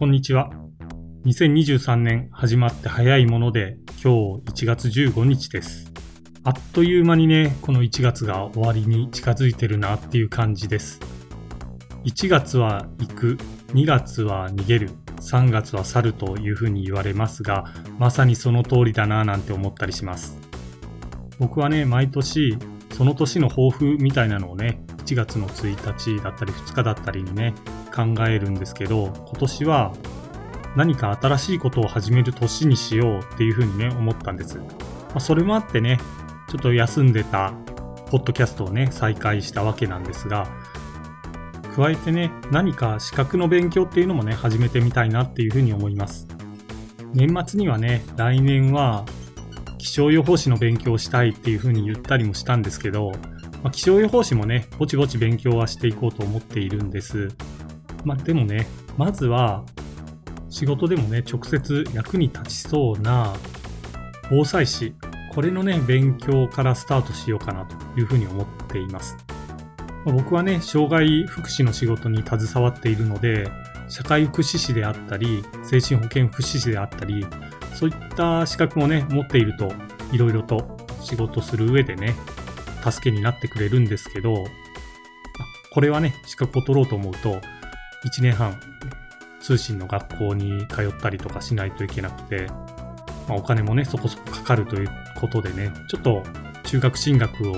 こんにちは。2023年始まって早いもので、今日1月15日です。あっという間にね、この1月が終わりに近づいてるなっていう感じです。1月は行く、2月は逃げる、3月は去るというふうに言われますが、まさにその通りだななんて思ったりします。僕はね、毎年、その年の抱負みたいなのをね、1月の1日だったり2日だったりにね、考えるんですけど、今年は何か新しいことを始める年にしようっていうふうにね、思ったんです。まあ、それもあってね、ちょっと休んでたポッドキャストをね、再開したわけなんですが、加えてね、何か資格の勉強っていうのもね、始めてみたいなっていうふうに思います。年末にはね、来年は気象予報士の勉強をしたいっていうふうに言ったりもしたんですけど、まあ、気象予報士もね、ぼちぼち勉強はしていこうと思っているんです。まあ、でもね、まずは仕事でもね、直接役に立ちそうな防災士、これのね、勉強からスタートしようかなというふうに思っています。僕はね、障害福祉の仕事に携わっているので、社会福祉士であったり、精神保健福祉士であったり、そういった資格もね、持っていると、いろいろと仕事する上でね、助けになってくれるんですけど、これはね、資格を取ろうと思うと、1年半、通信の学校に通ったりとかしないといけなくて、まあ、お金もね、そこそこかかるということでね、ちょっと中学進学を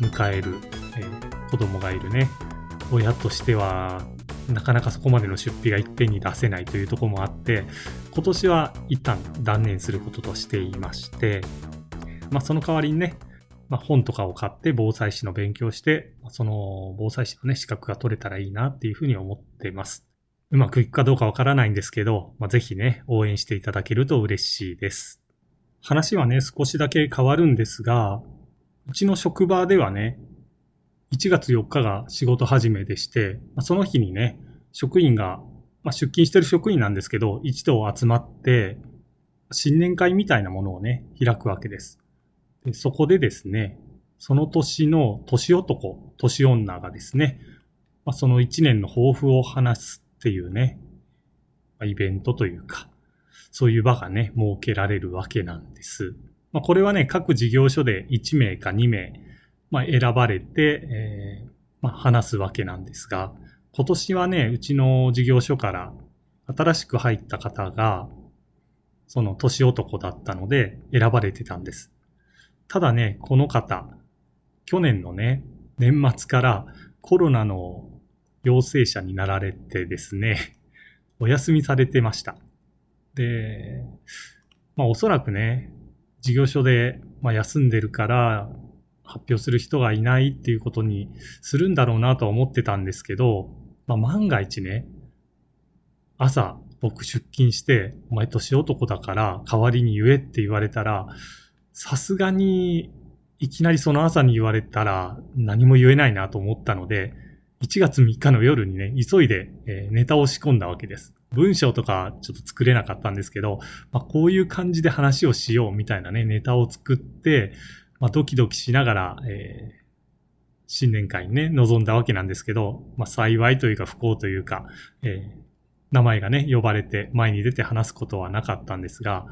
迎える、えー、子供がいるね、親としては、なかなかそこまでの出費がいっぺんに出せないというとこもあって、今年は一旦断念することとしていまして、まあその代わりにね、まあ、本とかを買って防災士の勉強して、その防災士のね、資格が取れたらいいなっていうふうに思っています。うまくいくかどうかわからないんですけど、まあ、ぜひね、応援していただけると嬉しいです。話はね、少しだけ変わるんですが、うちの職場ではね、1月4日が仕事始めでして、その日にね、職員が、まあ、出勤してる職員なんですけど、一度集まって、新年会みたいなものをね、開くわけです。でそこでですね、その年の年男、年女がですね、まあ、その1年の抱負を話すっていうね、まあ、イベントというか、そういう場がね、設けられるわけなんです。まあ、これはね、各事業所で1名か2名、まあ、選ばれて、えーまあ、話すわけなんですが、今年はね、うちの事業所から新しく入った方が、その年男だったので選ばれてたんです。ただね、この方、去年のね、年末からコロナの陽性者になられてですね、お休みされてました。で、まあおそらくね、事業所で、まあ、休んでるから発表する人がいないっていうことにするんだろうなとは思ってたんですけど、まあ、万が一ね、朝僕出勤して、お前年男だから代わりに言えって言われたら、さすがに、いきなりその朝に言われたら何も言えないなと思ったので、1月3日の夜にね、急いで、えネタを仕込んだわけです。文章とかちょっと作れなかったんですけど、まあ、こういう感じで話をしようみたいなね、ネタを作って、まあ、ドキドキしながら、えー、新年会にね、臨んだわけなんですけど、まあ、幸いというか不幸というか、えー、名前がね、呼ばれて前に出て話すことはなかったんですが、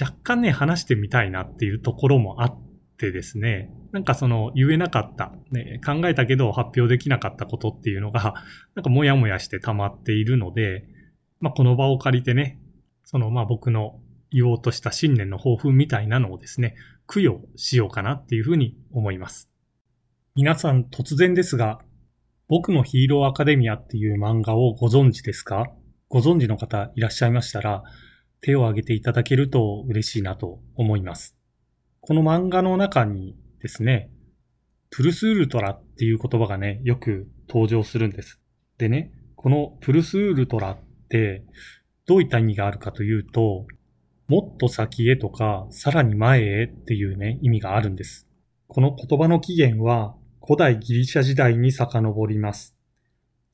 若干ね、話してみたいなっていうところもあってですね、なんかその言えなかった、ね、考えたけど発表できなかったことっていうのが、なんかもやもやして溜まっているので、まあこの場を借りてね、そのまあ僕の言おうとした新年の抱負みたいなのをですね、供養しようかなっていうふうに思います。皆さん突然ですが、僕のヒーローアカデミアっていう漫画をご存知ですか？ご存知の方いらっしゃいましたら、手を挙げていただけると嬉しいなと思います。この漫画の中にですね、プルスウルトラっていう言葉がね、よく登場するんです。でね、このプルスウルトラってどういった意味があるかというと、もっと先へとか、さらに前へっていうね、意味があるんです。この言葉の起源は古代ギリシャ時代に遡ります。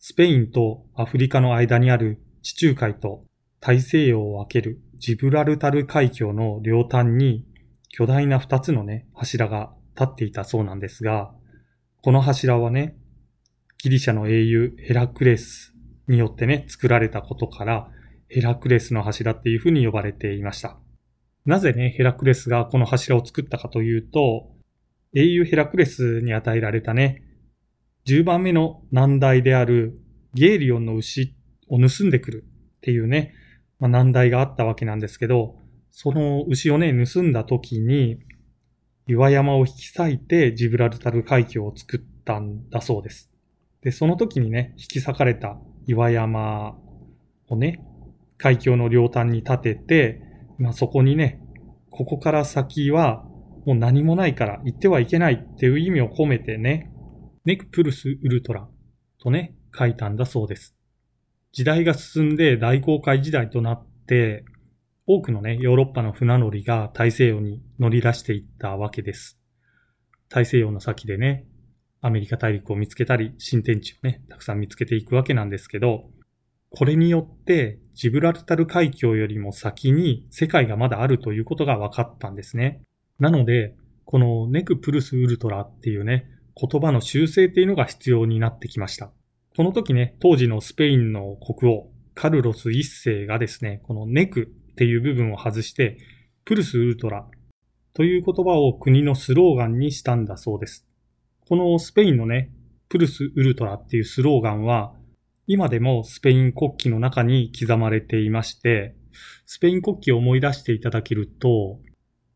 スペインとアフリカの間にある地中海と大西洋を分けるジブラルタル海峡の両端に巨大な二つのね、柱が立っていたそうなんですが、この柱はね、ギリシャの英雄ヘラクレスによってね、作られたことから、ヘラクレスの柱っていうふうに呼ばれていました。なぜね、ヘラクレスがこの柱を作ったかというと、英雄ヘラクレスに与えられたね、10番目の難題であるゲーリオンの牛を盗んでくるっていうね、まあ、難題があったわけなんですけど、その牛をね、盗んだ時に、岩山を引き裂いてジブラルタル海峡を作ったんだそうです。で、その時にね、引き裂かれた岩山をね、海峡の両端に立てて、まあ、そこにね、ここから先はもう何もないから行ってはいけないっていう意味を込めてね、ネクプルスウルトラとね、書いたんだそうです。時代が進んで大航海時代となって、多くのね、ヨーロッパの船乗りが大西洋に乗り出していったわけです。大西洋の先でね、アメリカ大陸を見つけたり、新天地をね、たくさん見つけていくわけなんですけど、これによってジブラルタル海峡よりも先に世界がまだあるということが分かったんですね。なので、このネクプルスウルトラっていうね、言葉の修正っていうのが必要になってきました。この時ね、当時のスペインの国王、カルロス一世がですね、このネクっていう部分を外して、プルスウルトラという言葉を国のスローガンにしたんだそうです。このスペインのね、プルスウルトラっていうスローガンは、今でもスペイン国旗の中に刻まれていまして、スペイン国旗を思い出していただけると、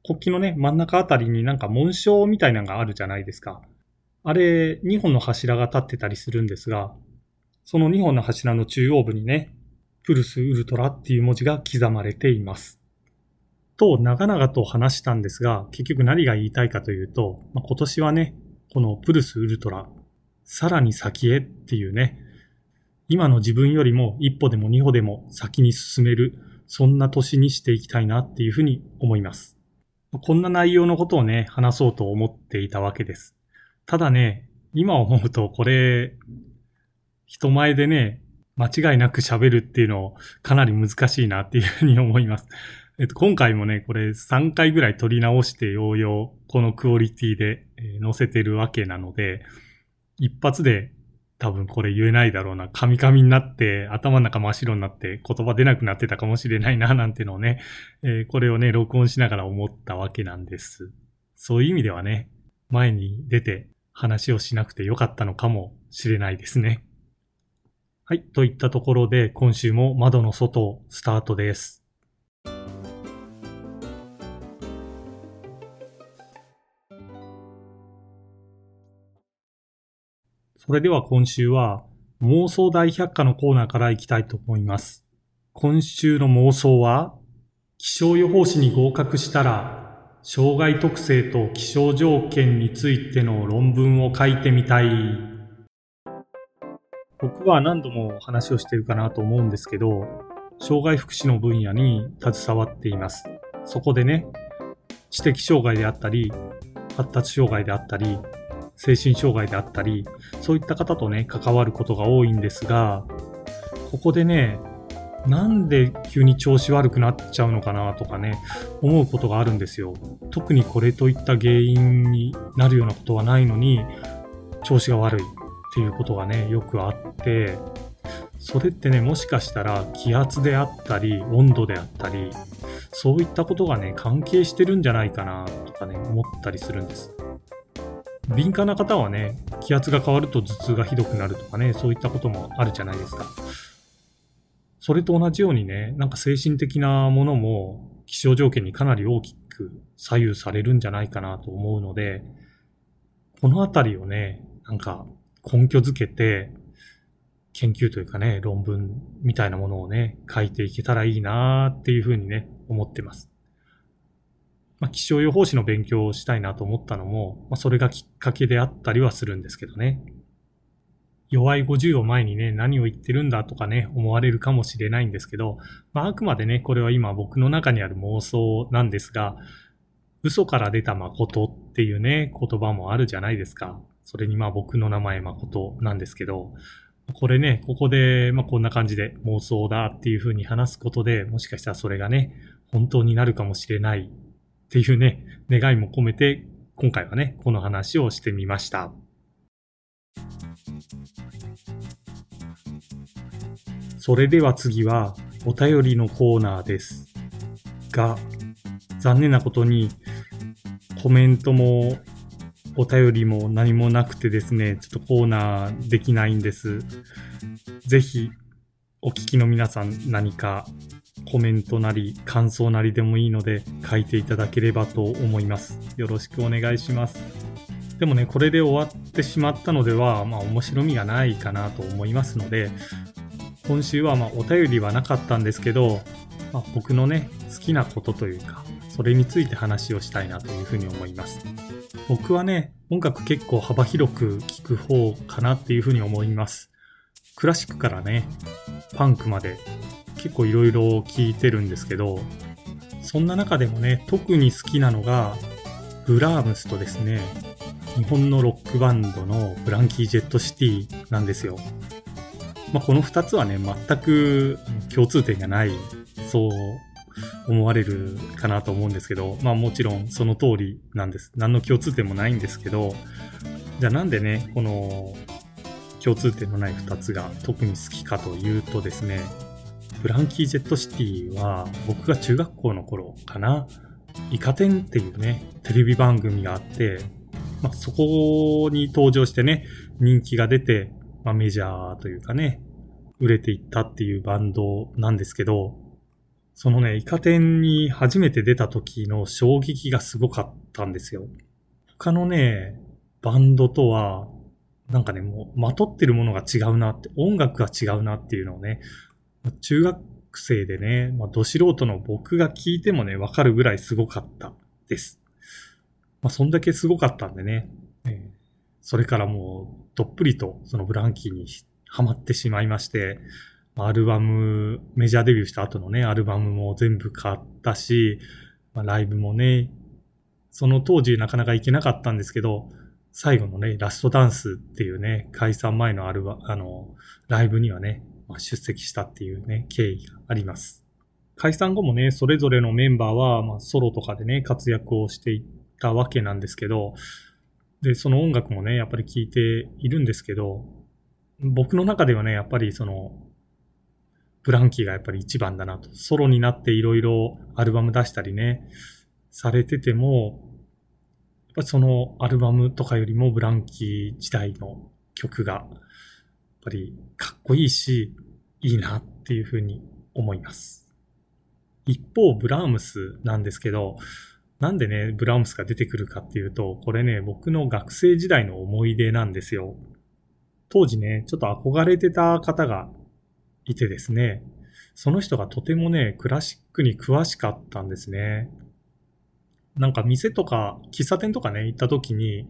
国旗のね、真ん中あたりになんか紋章みたいなのがあるじゃないですか。あれ、2本の柱が立ってたりするんですが、その2本の柱の中央部にね、プルスウルトラっていう文字が刻まれています。と、長々と話したんですが、結局何が言いたいかというと、まあ、今年はね、このプルスウルトラ、さらに先へっていうね、今の自分よりも一歩でも二歩でも先に進める、そんな年にしていきたいなっていうふうに思います。こんな内容のことをね、話そうと思っていたわけです。ただね、今思うとこれ、人前でね、間違いなく喋るっていうのをかなり難しいなっていうふうに思います。えっと、今回もね、これ3回ぐらい撮り直してようようこのクオリティで、え載せてるわけなので、一発で多分これ言えないだろうな。カミカミになって、頭の中真っ白になって言葉出なくなってたかもしれないな、なんてのをね、えー、これをね、録音しながら思ったわけなんです。そういう意味ではね、前に出て話をしなくてよかったのかもしれないですね。はい。といったところで、今週も窓の外スタートです。それでは今週は妄想大百科のコーナーから行きたいと思います。今週の妄想は気象予報士に合格したら障害特性と気象条件についての論文を書いてみたい。僕は何度も話をしてるかなと思うんですけど、障害福祉の分野に携わっています。そこでね、知的障害であったり、発達障害であったり、精神障害であったり、そういった方とね、関わることが多いんですが、ここでね、なんで急に調子悪くなっちゃうのかなとかね、思うことがあるんですよ。特にこれといった原因になるようなことはないのに、調子が悪いっていうことがね、よくあって、それってね、もしかしたら気圧であったり、温度であったり、そういったことがね、関係してるんじゃないかなとかね、思ったりするんです。敏感な方はね、気圧が変わると頭痛がひどくなるとかね、そういったこともあるじゃないですか。それと同じようにね、なんか精神的なものも気象条件にかなり大きく左右されるんじゃないかなと思うので、このあたりをね、なんか根拠づけて、研究というかね、論文みたいなものをね、書いていけたらいいなーっていうふうにね、思ってます。まあ、気象予報士の勉強をしたいなと思ったのも、まあ、それがきっかけであったりはするんですけどね。弱い50を前にね、何を言ってるんだとかね、思われるかもしれないんですけど、まあ、あくまでね、これは今僕の中にある妄想なんですが、嘘から出た誠っていうね、言葉もあるじゃないですか。それにまあ僕の名前誠なんですけど、これね、ここで、まあこんな感じで妄想だっていうふうに話すことで、もしかしたらそれがね、本当になるかもしれないっていうね、願いも込めて、今回はね、この話をしてみました。それでは次はお便りのコーナーです。が、残念なことにコメントもお便りも何もなくてですね、ちょっとコーナーできないんです。ぜひ、お聞きの皆さん何かコメントなり感想なりでもいいので書いていただければと思います。よろしくお願いします。でもね、これで終わってしまったのでは、まあ面白みがないかなと思いますので、今週はまあお便りはなかったんですけど、まあ、僕のね、好きなことというか、それについて話をしたいなというふうに思います。僕はね、音楽結構幅広く聴く方かなっていうふうに思います。クラシックからね、パンクまで結構いろいろ聴いてるんですけど、そんな中でもね、特に好きなのが、ブラームスとですね、日本のロックバンドのブランキー・ジェット・シティなんですよ。まあ、この2つはね、全く共通点がない、そう思われるかなと思うんですけど、まあもちろんその通りなんです。何の共通点もないんですけど、じゃあなんでね、この共通点のない2つが特に好きかというとですね、ブランキー・ジェット・シティは僕が中学校の頃かな、イカ天っていうね、テレビ番組があって、まあ、そこに登場してね、人気が出て、まあ、メジャーというかね、売れていったっていうバンドなんですけど、そのね、イカ天に初めて出た時の衝撃がすごかったんですよ。他のね、バンドとは、なんかね、もう、まとってるものが違うなって、音楽が違うなっていうのをね、中学生でね、まあ、ど素人の僕が聞いてもね、わかるぐらいすごかったです。まあ、そんだけすごかったんでね、えーそれからもう、どっぷりとそのブランキーにハマってしまいまして、アルバム、メジャーデビューした後のね、アルバムも全部買ったし、まあ、ライブもね、その当時なかなか行けなかったんですけど、最後のね、ラストダンスっていうね、解散前のアルバ、あの、ライブにはね、まあ、出席したっていうね、経緯があります。解散後もね、それぞれのメンバーは、まあ、ソロとかでね、活躍をしていったわけなんですけど、で、その音楽もね、やっぱり聴いているんですけど、僕の中ではね、やっぱりその、ブランキーがやっぱり一番だなと。ソロになっていろいろアルバム出したりね、されてても、やっぱそのアルバムとかよりもブランキー時代の曲が、やっぱりかっこいいし、いいなっていうふうに思います。一方、ブラームスなんですけど、なんでね、ブラームスが出てくるかっていうと、これね、僕の学生時代の思い出なんですよ。当時ね、ちょっと憧れてた方がいてですね、その人がとてもね、クラシックに詳しかったんですね。なんか店とか、喫茶店とかね、行った時に、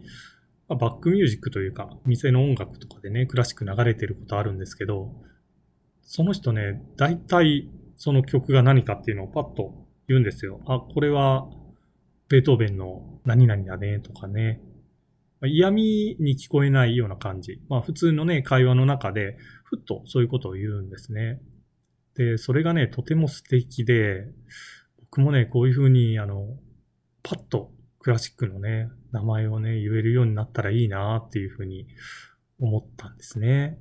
まバックミュージックというか、店の音楽とかでね、クラシック流れてることあるんですけど、その人ね、大体その曲が何かっていうのをパッと言うんですよ。あ、これはベートーベンの何々だねとかね。ま嫌味に聞こえないような感じ。まあ普通のね、会話の中で、ふっとそういうことを言うんですね。で、それがね、とても素敵で、僕もね、こういうふうに、あの、パッとクラシックのね、名前をね、言えるようになったらいいなっていうふうに思ったんですね。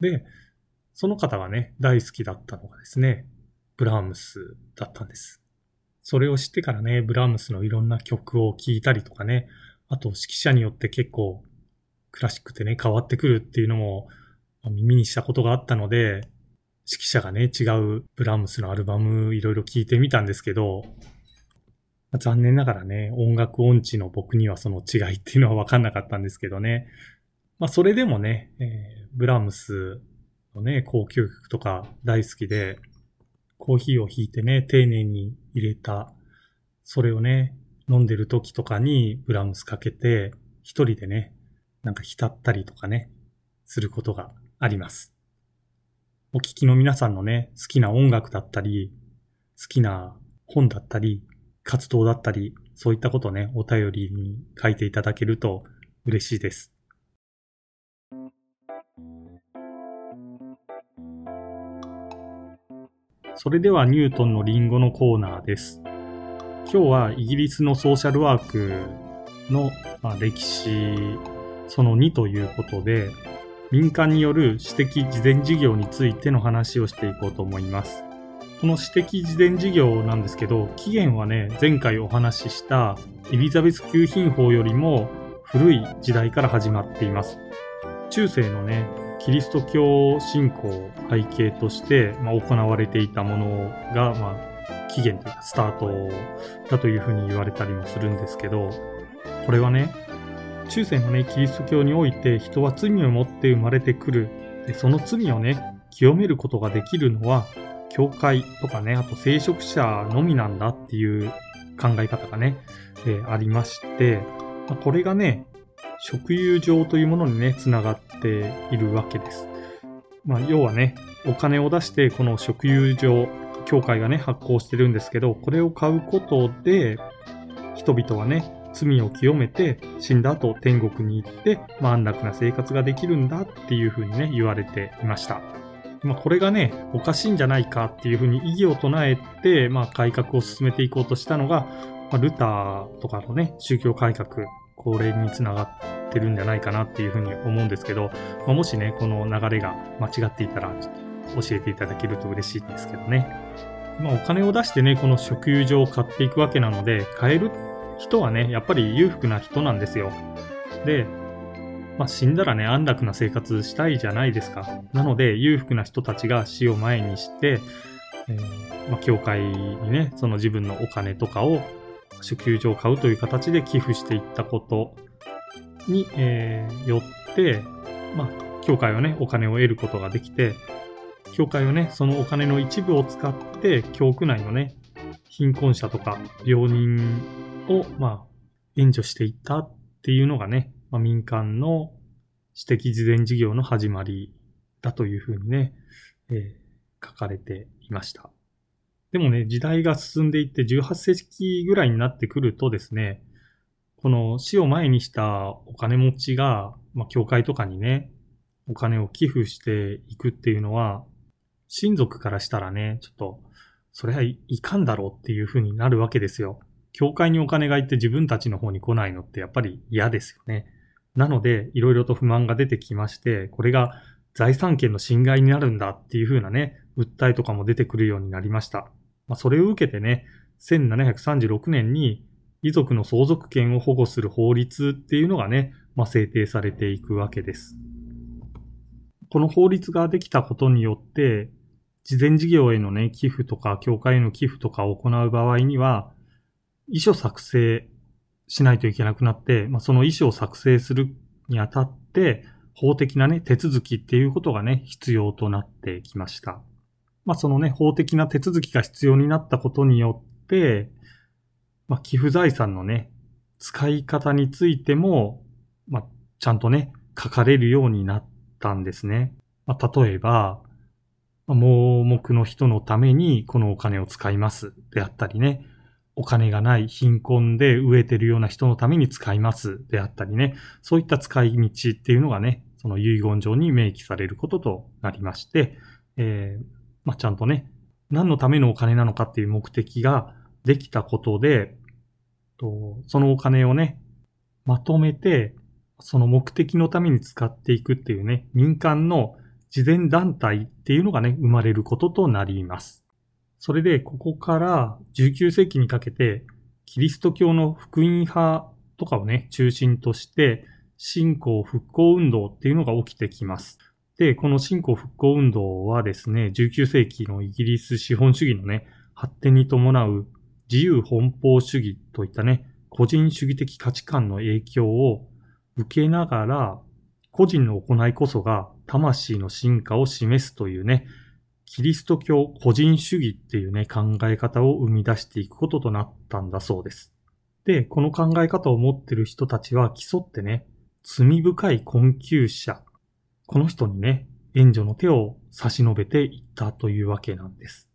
で、その方がね、大好きだったのがですね、ブラームスだったんです。それを知ってからね、ブラームスのいろんな曲を聴いたりとかね、あと指揮者によって結構クラシックってね、変わってくるっていうのも耳にしたことがあったので、指揮者がね、違うブラームスのアルバムいろいろ聴いてみたんですけど、残念ながらね、音楽音痴の僕にはその違いっていうのは分かんなかったんですけどね。まあそれでもね、えーブラームスのね、交響曲とか大好きで、コーヒーをひいてね、丁寧に入れた、それをね、飲んでる時とかにブラームスかけて、一人でね、なんか浸ったりとかね、することがあります。お聞きの皆さんのね、好きな音楽だったり、好きな本だったり、活動だったり、そういったことをね、お便りに書いていただけると嬉しいです。それではニュートンのリンゴのコーナーです。今日はイギリスのソーシャルワークの、まあ、歴史その2ということで、民間による私的事前事業についての話をしていこうと思います。この私的事前事業なんですけど、期限はね、前回お話ししたエリザベス級品法よりも古い時代から始まっています。中世のね、キリスト教信仰を背景として、まあ、行われていたものが、まあ、起源というかスタートだというふうに言われたりもするんですけど、これはね、中世のね、キリスト教において人は罪を持って生まれてくる。でその罪をね、清めることができるのは、教会とかね、あと聖職者のみなんだっていう考え方がね、えー、ありまして、まあ、これがね、食友情というものにね、つながっているわけです。まあ、要はね、お金を出してこの食友情、教会がね、発行してるんですけど、これを買うことで、人々はね、罪を清めて死んだ後天国に行って、まあ、安楽な生活ができるんだっていうふうにね、言われていました。まあ、これがね、おかしいんじゃないかっていうふうに異議を唱えて、まあ、改革を進めていこうとしたのが、まあ、ルターとかのね、宗教改革、これにつながってるんじゃないかなっていうふうに思うんですけど、まあ、もしね、この流れが間違っていたら、教えていただけると嬉しいんですけどね。まあ、お金を出してね、この食友情を買っていくわけなので、買える人はね、やっぱり裕福な人なんですよ。で、まあ、死んだらね、安楽な生活したいじゃないですか。なので、裕福な人たちが死を前にして、えー、まあ、教会にね、その自分のお金とかを、祝給所を買うという形で寄付していったことに、えー、よって、まあ、教会はね、お金を得ることができて、教会はね、そのお金の一部を使って、教区内のね、貧困者とか病人を、まあ、援助していったっていうのがね、まあ、民間の私的事前事業の始まりだというふうにね、えー、書かれていました。でもね、時代が進んでいって18世紀ぐらいになってくるとですね、この死を前にしたお金持ちが、まあ、教会とかにね、お金を寄付していくっていうのは、親族からしたらね、ちょっと、それはいかんだろうっていうふうになるわけですよ。教会にお金が行って自分たちの方に来ないのってやっぱり嫌ですよね。なので、いろいろと不満が出てきまして、これが財産権の侵害になるんだっていうふうなね、訴えとかも出てくるようになりました。まあ、それを受けてね、1736年に遺族の相続権を保護する法律っていうのがね、まあ、制定されていくわけです。この法律ができたことによって、事前事業へのね、寄付とか、教会への寄付とかを行う場合には、遺書作成しないといけなくなって、まあ、その遺書を作成するにあたって、法的なね、手続きっていうことがね、必要となってきました。まあ、そのね、法的な手続きが必要になったことによって、まあ、寄付財産のね、使い方についても、まあ、ちゃんとね、書かれるようになったんですね。まあ、例えば、盲目の人のためにこのお金を使いますであったりね、お金がない貧困で飢えてるような人のために使いますであったりね、そういった使い道っていうのがね、その遺言状に明記されることとなりまして、えー、まあ、ちゃんとね、何のためのお金なのかっていう目的ができたことで、とそのお金をね、まとめて、その目的のために使っていくっていうね、民間の慈善団体っていうのがね、生まれることとなります。それで、ここから19世紀にかけて、キリスト教の福音派とかをね、中心として、信仰復興運動っていうのが起きてきます。で、この信仰復興運動はですね、19世紀のイギリス資本主義のね、発展に伴う自由奔放主義といったね、個人主義的価値観の影響を受けながら、個人の行いこそが魂の進化を示すというね、キリスト教個人主義っていうね、考え方を生み出していくこととなったんだそうです。で、この考え方を持ってる人たちは競ってね、罪深い困窮者、この人にね、援助の手を差し伸べていったというわけなんです。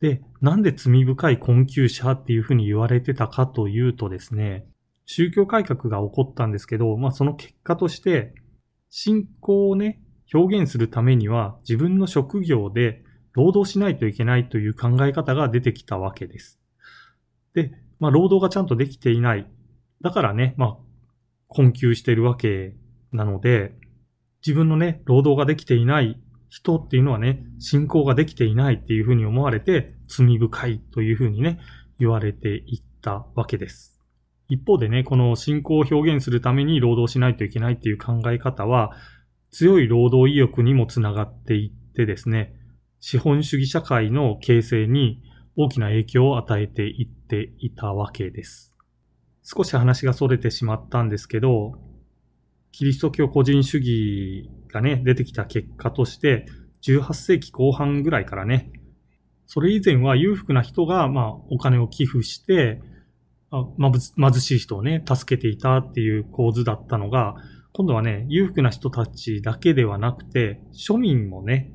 で、なんで罪深い困窮者っていうふうに言われてたかというとですね、宗教改革が起こったんですけど、まあその結果として、信仰をね、表現するためには自分の職業で労働しないといけないという考え方が出てきたわけです。で、まあ、労働がちゃんとできていない。だからね、まあ、困窮しているわけなので、自分のね、労働ができていない人っていうのはね、信仰ができていないっていうふうに思われて、罪深いというふうにね、言われていったわけです。一方でね、この信仰を表現するために労働しないといけないっていう考え方は、強い労働意欲にもつながっていってですね、資本主義社会の形成に大きな影響を与えていっていたわけです。少し話が逸れてしまったんですけど、キリスト教個人主義がね、出てきた結果として、18世紀後半ぐらいからね、それ以前は裕福な人が、まあ、お金を寄付して、ま、貧しい人をね、助けていたっていう構図だったのが、今度はね、裕福な人たちだけではなくて、庶民もね、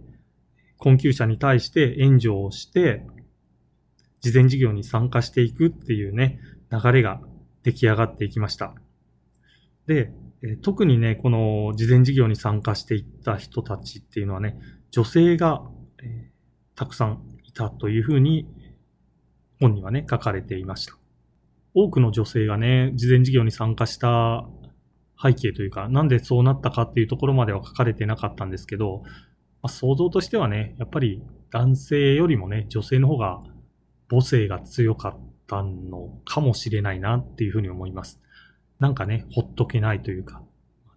困窮者に対して援助をして、事前事業に参加していくっていうね、流れが出来上がっていきました。で、特にね、この事前事業に参加していった人たちっていうのはね、女性が、えー、たくさんいたというふうに本にはね、書かれていました。多くの女性がね、事前事業に参加した背景というか、なんでそうなったかっていうところまでは書かれてなかったんですけど、まあ、想像としてはね、やっぱり男性よりもね、女性の方が母性が強かったのかもしれないなっていうふうに思います。なんかね、ほっとけないというか、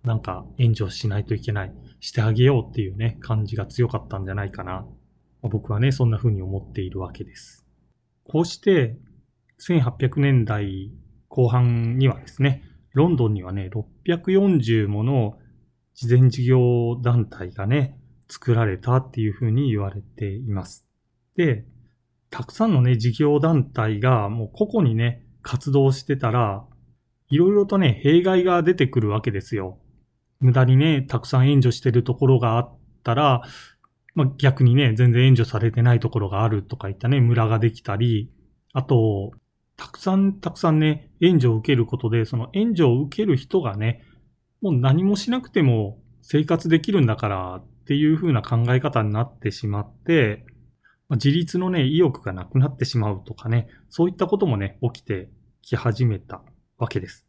なんか援助しないといけない、してあげようっていうね、感じが強かったんじゃないかな。僕はね、そんな風に思っているわけです。こうして、1800年代後半にはですね、ロンドンにはね、640もの事前事業団体がね、作られたっていう風に言われています。で、たくさんのね、事業団体がもう個々にね、活動してたら、いろいろとね、弊害が出てくるわけですよ。無駄にね、たくさん援助してるところがあったら、まあ、逆にね、全然援助されてないところがあるとかいったね、村ができたり、あと、たくさんたくさんね、援助を受けることで、その援助を受ける人がね、もう何もしなくても生活できるんだからっていう風な考え方になってしまって、自立のね、意欲がなくなってしまうとかね、そういったこともね、起きてき始めたわけです。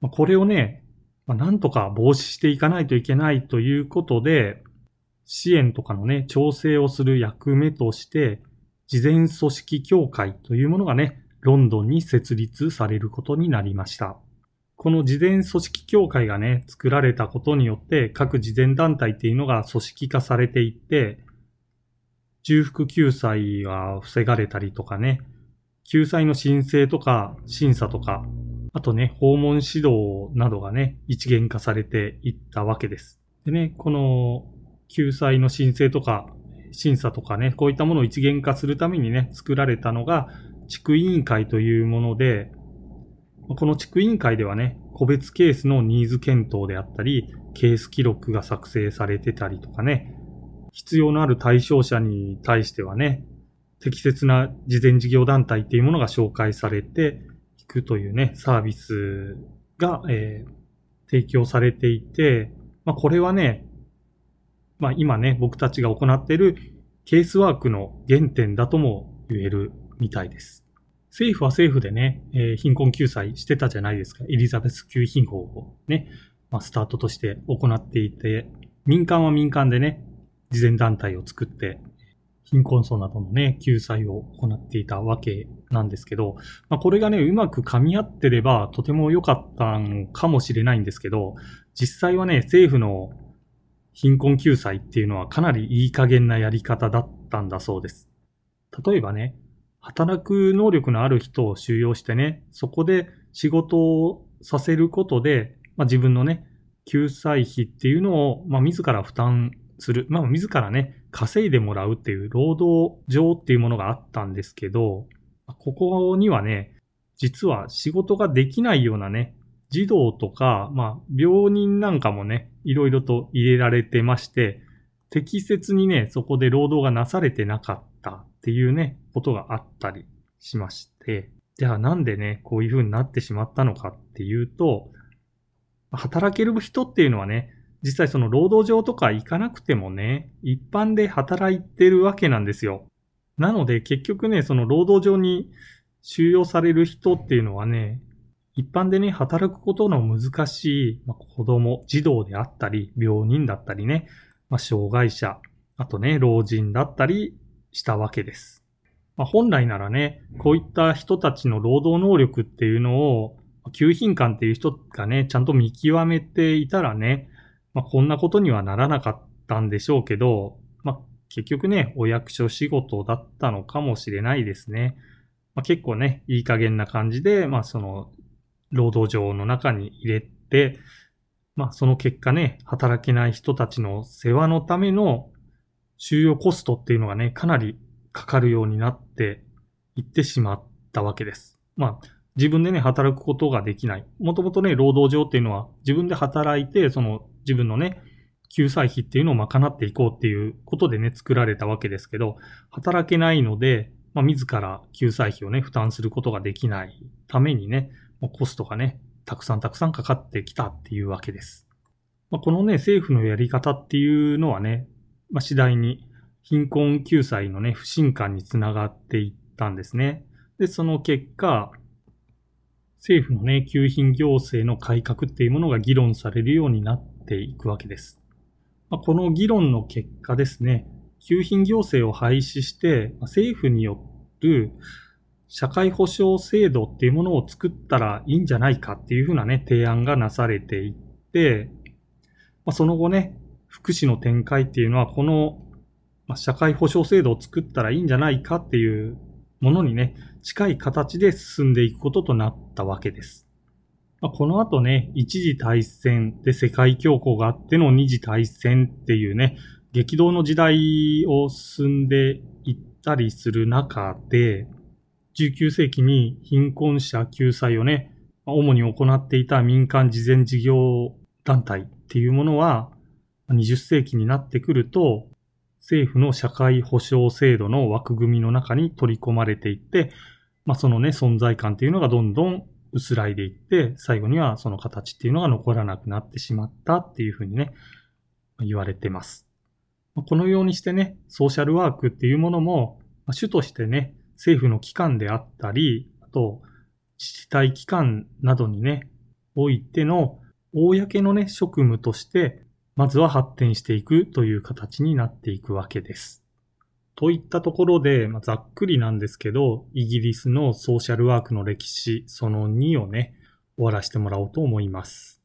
これをね、なんとか防止していかないといけないということで、支援とかのね、調整をする役目として、事前組織協会というものがね、ロンドンに設立されることになりました。この事前組織協会がね、作られたことによって、各事前団体っていうのが組織化されていって、重複救済が防がれたりとかね、救済の申請とか審査とか、あとね、訪問指導などがね、一元化されていったわけです。でね、この救済の申請とか審査とかね、こういったものを一元化するためにね、作られたのが地区委員会というもので、この地区委員会ではね、個別ケースのニーズ検討であったり、ケース記録が作成されてたりとかね、必要のある対象者に対してはね、適切な事前事業団体っていうものが紹介されていくというね、サービスが、えー、提供されていて、まあ、これはね、まあ、今ね、僕たちが行っているケースワークの原点だとも言えるみたいです。政府は政府でね、えー、貧困救済してたじゃないですか。エリザベス級貧法をね、まあ、スタートとして行っていて、民間は民間でね、慈善団体を作って、貧困層などのね、救済を行っていたわけなんですけど、まあ、これがね、うまく噛み合ってればとても良かったのかもしれないんですけど、実際はね、政府の貧困救済っていうのはかなりいい加減なやり方だったんだそうです。例えばね、働く能力のある人を収容してね、そこで仕事をさせることで、まあ、自分のね、救済費っていうのを、まあ、自ら負担する。まあ、自らね、稼いでもらうっていう労働上っていうものがあったんですけど、ここにはね、実は仕事ができないようなね、児童とか、まあ、病人なんかもね、いろいろと入れられてまして、適切にね、そこで労働がなされてなかったっていうね、ことがあったりしまして、じゃあなんでね、こういう風になってしまったのかっていうと、働ける人っていうのはね、実際その労働上とか行かなくてもね、一般で働いてるわけなんですよ。なので結局ね、その労働上に収容される人っていうのはね、一般でね、働くことの難しい、まあ、子供、児童であったり、病人だったりね、まあ、障害者、あとね、老人だったりしたわけです。まあ、本来ならね、こういった人たちの労働能力っていうのを、給品官っていう人がね、ちゃんと見極めていたらね、まあ、こんなことにはならなかったんでしょうけど、まあ、結局ね、お役所仕事だったのかもしれないですね。まあ、結構ね、いい加減な感じで、まあ、その、労働上の中に入れて、まあ、その結果ね、働けない人たちの世話のための収容コストっていうのがね、かなりかかるようになっていってしまったわけです。まあ、自分でね、働くことができない。もともとね、労働上っていうのは自分で働いて、その自分のね、救済費っていうのを賄っていこうっていうことでね、作られたわけですけど、働けないので、まあ、自ら救済費をね、負担することができないためにね、コストがね、たくさんたくさんかかってきたっていうわけです。まあ、このね、政府のやり方っていうのはね、まあ、次第に貧困救済のね、不信感につながっていったんですね。で、その結果、政府のね、給品行政の改革っていうものが議論されるようになっていくわけです。まあ、この議論の結果ですね、給品行政を廃止して、政府による社会保障制度っていうものを作ったらいいんじゃないかっていうふうなね、提案がなされていって、まあ、その後ね、福祉の展開っていうのは、この、社会保障制度を作ったらいいんじゃないかっていうものにね、近い形で進んでいくこととなったわけです。ま、この後ね、一次大戦で世界恐慌があっての二次大戦っていうね、激動の時代を進んでいったりする中で、19世紀に貧困者救済をね、主に行っていた民間事前事業団体っていうものは、20世紀になってくると、政府の社会保障制度の枠組みの中に取り込まれていって、まあ、そのね、存在感っていうのがどんどん薄らいでいって、最後にはその形っていうのが残らなくなってしまったっていうふうにね、言われてます。このようにしてね、ソーシャルワークっていうものも、主としてね、政府の機関であったり、あと、自治体機関などにね、おいての、公のね、職務として、まずは発展していくという形になっていくわけです。といったところで、まあ、ざっくりなんですけど、イギリスのソーシャルワークの歴史その2をね、終わらせてもらおうと思います。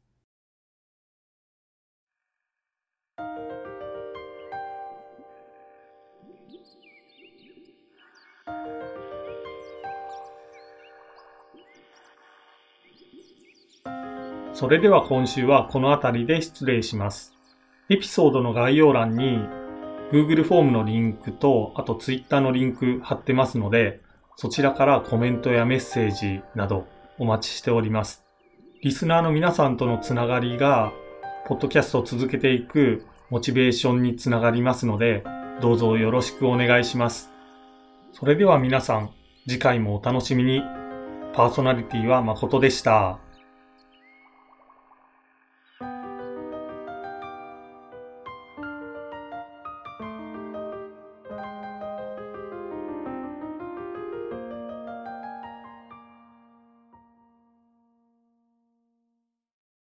それでは今週はこの辺りで失礼します。エピソードの概要欄に Google フォームのリンクと、あと Twitter のリンク貼ってますので、そちらからコメントやメッセージなどお待ちしております。リスナーの皆さんとのつながりが、ポッドキャストを続けていくモチベーションにつながりますので、どうぞよろしくお願いします。それでは皆さん、次回もお楽しみに。パーソナリティは誠でした。